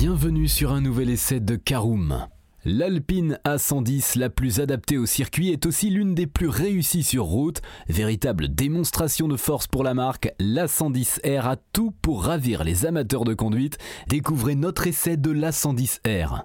Bienvenue sur un nouvel essai de Caroom. L'Alpine A110, la plus adaptée au circuit, est aussi l'une des plus réussies sur route. Véritable démonstration de force pour la marque, l'A110R a tout pour ravir les amateurs de conduite. Découvrez notre essai de l'A110R.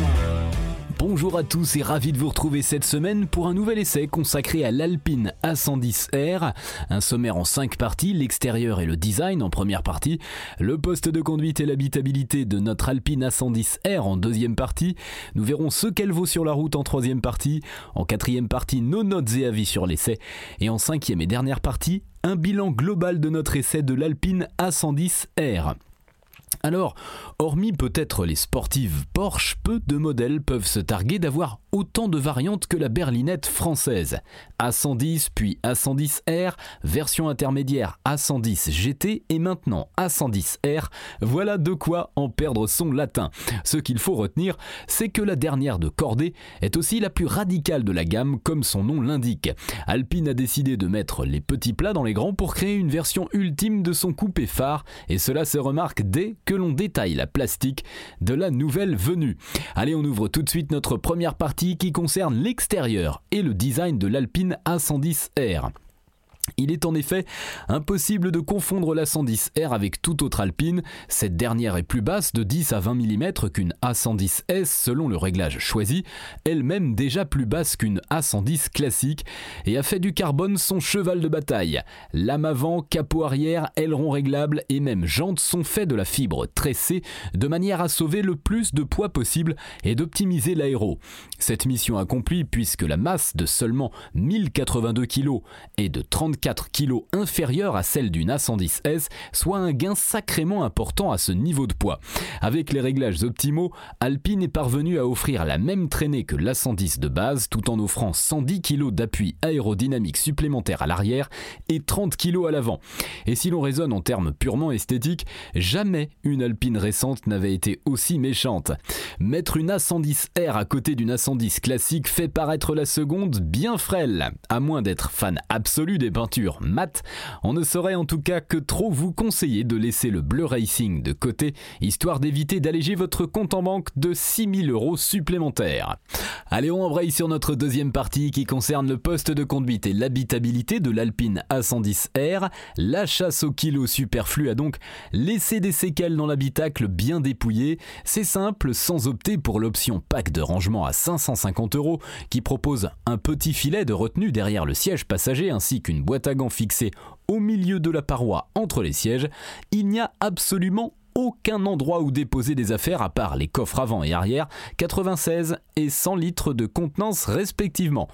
Bonjour à tous et ravi de vous retrouver cette semaine pour un nouvel essai consacré à l'Alpine A110R. Un sommaire en 5 parties, l'extérieur et le design en première partie, le poste de conduite et l'habitabilité de notre Alpine A110R en deuxième partie. Nous verrons ce qu'elle vaut sur la route en troisième partie. En quatrième partie, nos notes et avis sur l'essai. Et en cinquième et dernière partie, un bilan global de notre essai de l'Alpine A110R. Alors, hormis peut-être les sportives Porsche, peu de modèles peuvent se targuer d'avoir autant de variantes que la berlinette française. A110 puis A110R, version intermédiaire A110 GT et maintenant A110R, voilà de quoi en perdre son latin. Ce qu'il faut retenir, c'est que la dernière de cordée est aussi la plus radicale de la gamme comme son nom l'indique. Alpine a décidé de mettre les petits plats dans les grands pour créer une version ultime de son coupé phare et cela se remarque dès que l'on détaille la plastique de la nouvelle venue. Allez, on ouvre tout de suite notre première partie qui concerne l'extérieur et le design de l'Alpine A110R. Il est en effet impossible de confondre la 110R avec toute autre Alpine. Cette dernière est plus basse de 10 à 20 mm qu'une A110S selon le réglage choisi, elle-même déjà plus basse qu'une A110 classique et a fait du carbone son cheval de bataille. Lame avant, capot arrière, aileron réglable et même jantes sont faits de la fibre tressée de manière à sauver le plus de poids possible et d'optimiser l'aéro. Cette mission accomplie puisque la masse de seulement 1082 kg est de 30 4 kg inférieure à celle d'une A110S, soit un gain sacrément important à ce niveau de poids. Avec les réglages optimaux, Alpine est parvenu à offrir la même traînée que l'A110 de base tout en offrant 110 kg d'appui aérodynamique supplémentaire à l'arrière et 30 kg à l'avant. Et si l'on raisonne en termes purement esthétiques, jamais une Alpine récente n'avait été aussi méchante. Mettre une A110R à côté d'une A110 classique fait paraître la seconde bien frêle, à moins d'être fan absolu des peinture mat, on ne saurait en tout cas que trop vous conseiller de laisser le bleu racing de côté, histoire d'éviter d'alléger votre compte en banque de 6000 euros supplémentaires. Allez, on embraye sur notre deuxième partie qui concerne le poste de conduite et l'habitabilité de l'Alpine A110R. La chasse au kilo superflu a donc laissé des séquelles dans l'habitacle bien dépouillé. C'est simple, sans opter pour l'option pack de rangement à 550 euros qui propose un petit filet de retenue derrière le siège passager ainsi qu'une boîte à gants fixée au milieu de la paroi entre les sièges, il n'y a absolument aucun endroit où déposer des affaires à part les coffres avant et arrière, 96 et 100 litres de contenance respectivement.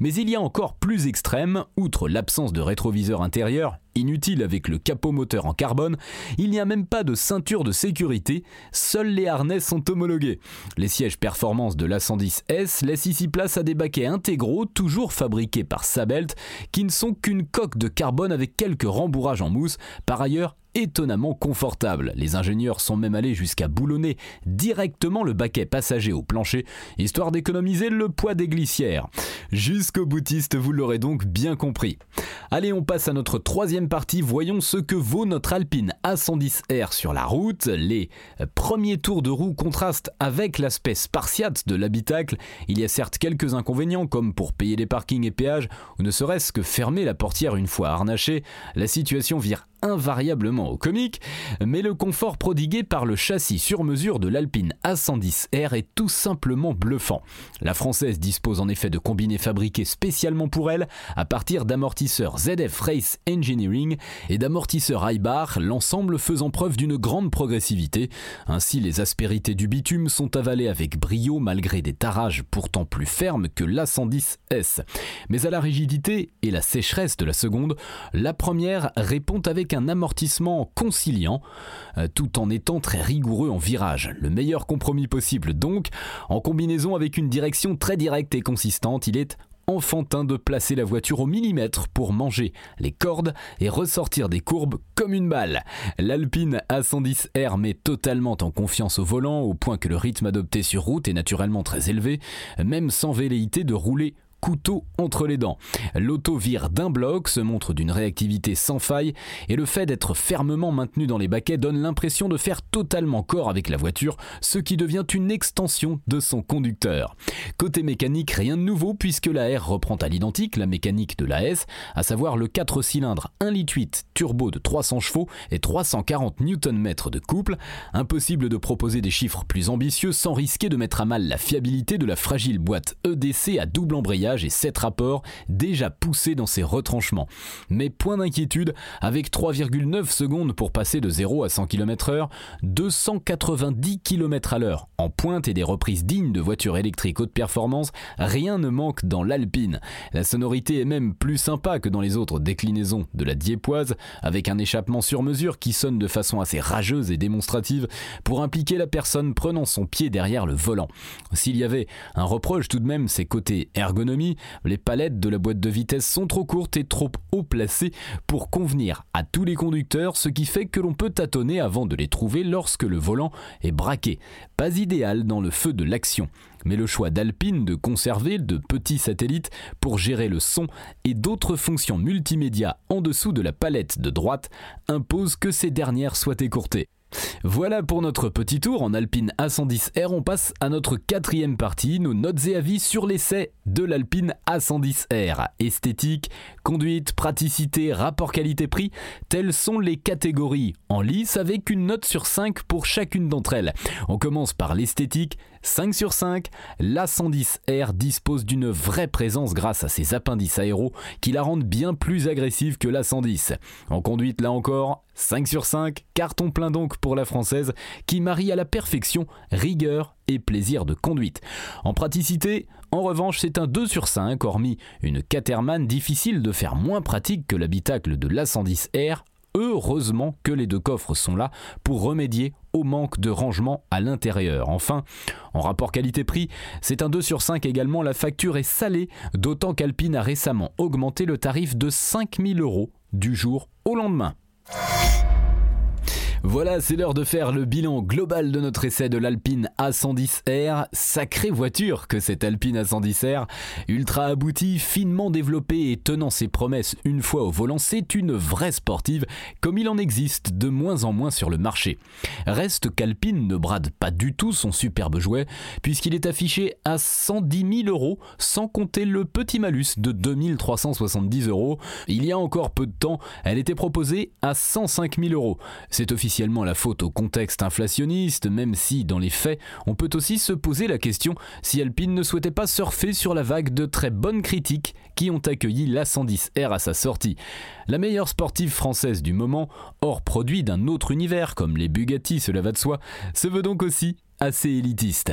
Mais il y a encore plus extrême, outre l'absence de rétroviseur intérieur, inutile avec le capot moteur en carbone, il n'y a même pas de ceinture de sécurité, seuls les harnais sont homologués. Les sièges performance de l'A110S laissent ici place à des baquets intégraux, toujours fabriqués par Sabelt, qui ne sont qu'une coque de carbone avec quelques rembourrages en mousse, par ailleurs étonnamment confortable. Les ingénieurs sont même allés jusqu'à boulonner directement le baquet passager au plancher, histoire d'économiser le poids des glissières. Jusqu'au boutiste, vous l'aurez donc bien compris. Allez, on passe à notre troisième partie. Voyons ce que vaut notre Alpine A110R sur la route. Les premiers tours de roue contrastent avec l'aspect spartiate de l'habitacle. Il y a certes quelques inconvénients, comme pour payer les parkings et péages, ou ne serait-ce que fermer la portière une fois harnachée. La situation vire invariablement au comique, mais le confort prodigué par le châssis sur mesure de l'Alpine A110R est tout simplement bluffant. La française dispose en effet de combinés fabriqués spécialement pour elle à partir d'amortisseurs ZF Race Engineering et d'amortisseurs iBar, l'ensemble faisant preuve d'une grande progressivité. Ainsi, les aspérités du bitume sont avalées avec brio malgré des tarages pourtant plus fermes que l'A110S. Mais à la rigidité et la sécheresse de la seconde, la première répond avec un amortissement conciliant, euh, tout en étant très rigoureux en virage. Le meilleur compromis possible donc, en combinaison avec une direction très directe et consistante, il est enfantin de placer la voiture au millimètre pour manger les cordes et ressortir des courbes comme une balle. L'Alpine A110R met totalement en confiance au volant au point que le rythme adopté sur route est naturellement très élevé, même sans velléité de rouler couteau entre les dents. L'auto vire d'un bloc, se montre d'une réactivité sans faille, et le fait d'être fermement maintenu dans les baquets donne l'impression de faire totalement corps avec la voiture, ce qui devient une extension de son conducteur. Côté mécanique, rien de nouveau puisque la R reprend à l'identique la mécanique de la S, à savoir le 4 cylindres 1,8 litre turbo de 300 chevaux et 340 Nm de couple. Impossible de proposer des chiffres plus ambitieux sans risquer de mettre à mal la fiabilité de la fragile boîte EDC à double embrayage et 7 rapports déjà poussés dans ses retranchements. Mais point d'inquiétude, avec 3,9 secondes pour passer de 0 à 100 km/h, 290 km à l'heure en pointe et des reprises dignes de voitures électriques haute performance, rien ne manque dans l'Alpine. La sonorité est même plus sympa que dans les autres déclinaisons de la Diepoise, avec un échappement sur mesure qui sonne de façon assez rageuse et démonstrative pour impliquer la personne prenant son pied derrière le volant. S'il y avait un reproche tout de même, c'est côté ergonomie les palettes de la boîte de vitesse sont trop courtes et trop haut placées pour convenir à tous les conducteurs, ce qui fait que l'on peut tâtonner avant de les trouver lorsque le volant est braqué. Pas idéal dans le feu de l'action mais le choix d'Alpine de conserver de petits satellites pour gérer le son et d'autres fonctions multimédia en dessous de la palette de droite impose que ces dernières soient écourtées. Voilà pour notre petit tour en Alpine A110R. On passe à notre quatrième partie, nos notes et avis sur l'essai de l'Alpine A110R. Esthétique, conduite, praticité, rapport qualité-prix, telles sont les catégories en lice avec une note sur 5 pour chacune d'entre elles. On commence par l'esthétique, 5 sur 5, l'A110R dispose d'une vraie présence grâce à ses appendices aéros qui la rendent bien plus agressive que l'A110. En conduite là encore, 5 sur 5, carton plein donc pour la française qui marie à la perfection rigueur et plaisir de conduite. En praticité, en revanche, c'est un 2 sur 5, hormis une Caterman difficile de faire moins pratique que l'habitacle de l'A110R Heureusement que les deux coffres sont là pour remédier au manque de rangement à l'intérieur. Enfin, en rapport qualité-prix, c'est un 2 sur 5 également, la facture est salée, d'autant qu'Alpine a récemment augmenté le tarif de 5000 euros du jour au lendemain. Voilà, c'est l'heure de faire le bilan global de notre essai de l'Alpine A110R. Sacrée voiture que cette Alpine A110R, ultra aboutie, finement développée et tenant ses promesses une fois au volant, c'est une vraie sportive, comme il en existe de moins en moins sur le marché. Reste qu'Alpine ne brade pas du tout son superbe jouet, puisqu'il est affiché à 110 000 euros, sans compter le petit malus de 2370 euros. Il y a encore peu de temps, elle était proposée à 105 000 euros. La faute au contexte inflationniste, même si, dans les faits, on peut aussi se poser la question si Alpine ne souhaitait pas surfer sur la vague de très bonnes critiques qui ont accueilli l'A110R à sa sortie. La meilleure sportive française du moment, hors produit d'un autre univers comme les Bugatti, cela va de soi, se veut donc aussi assez élitiste.